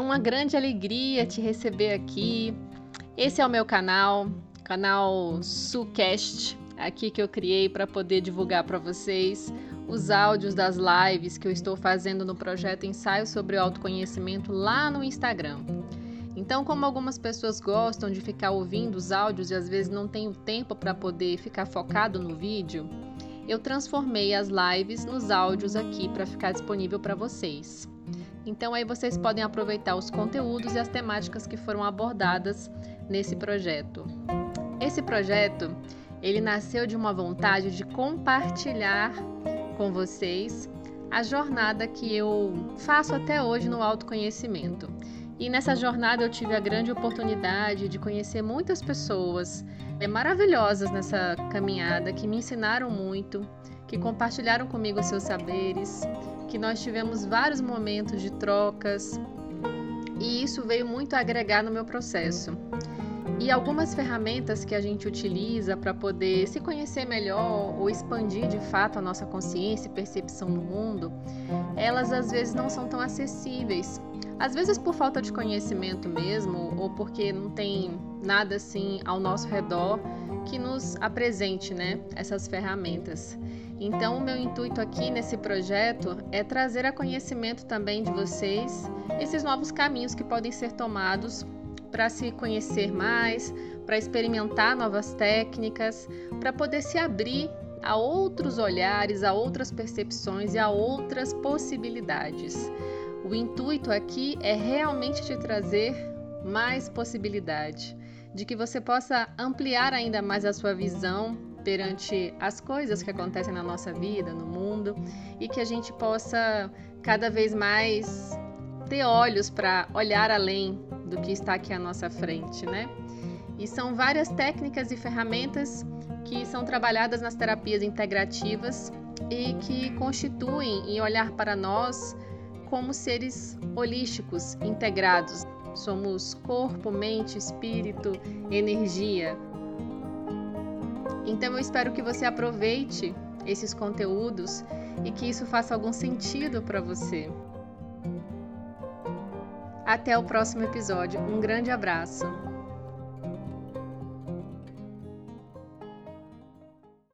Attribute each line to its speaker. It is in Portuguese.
Speaker 1: uma grande alegria te receber aqui. Esse é o meu canal, canal Sucast, aqui que eu criei para poder divulgar para vocês os áudios das lives que eu estou fazendo no projeto Ensaio sobre Autoconhecimento lá no Instagram. Então, como algumas pessoas gostam de ficar ouvindo os áudios e às vezes não tem o tempo para poder ficar focado no vídeo, eu transformei as lives nos áudios aqui para ficar disponível para vocês. Então aí vocês podem aproveitar os conteúdos e as temáticas que foram abordadas nesse projeto. Esse projeto, ele nasceu de uma vontade de compartilhar com vocês a jornada que eu faço até hoje no autoconhecimento. E nessa jornada eu tive a grande oportunidade de conhecer muitas pessoas é, maravilhosas nessa caminhada que me ensinaram muito, que compartilharam comigo seus saberes, que nós tivemos vários momentos de trocas e isso veio muito agregar no meu processo. E algumas ferramentas que a gente utiliza para poder se conhecer melhor ou expandir de fato a nossa consciência e percepção no mundo, elas às vezes não são tão acessíveis. Às vezes por falta de conhecimento mesmo, ou porque não tem nada assim ao nosso redor que nos apresente, né, essas ferramentas. Então, o meu intuito aqui nesse projeto é trazer a conhecimento também de vocês esses novos caminhos que podem ser tomados para se conhecer mais, para experimentar novas técnicas, para poder se abrir a outros olhares, a outras percepções e a outras possibilidades. O intuito aqui é realmente te trazer mais possibilidade, de que você possa ampliar ainda mais a sua visão perante as coisas que acontecem na nossa vida, no mundo, e que a gente possa cada vez mais ter olhos para olhar além do que está aqui à nossa frente, né? E são várias técnicas e ferramentas que são trabalhadas nas terapias integrativas e que constituem em olhar para nós como seres holísticos, integrados. Somos corpo, mente, espírito, energia. Então eu espero que você aproveite esses conteúdos e que isso faça algum sentido para você. Até o próximo episódio. Um grande abraço.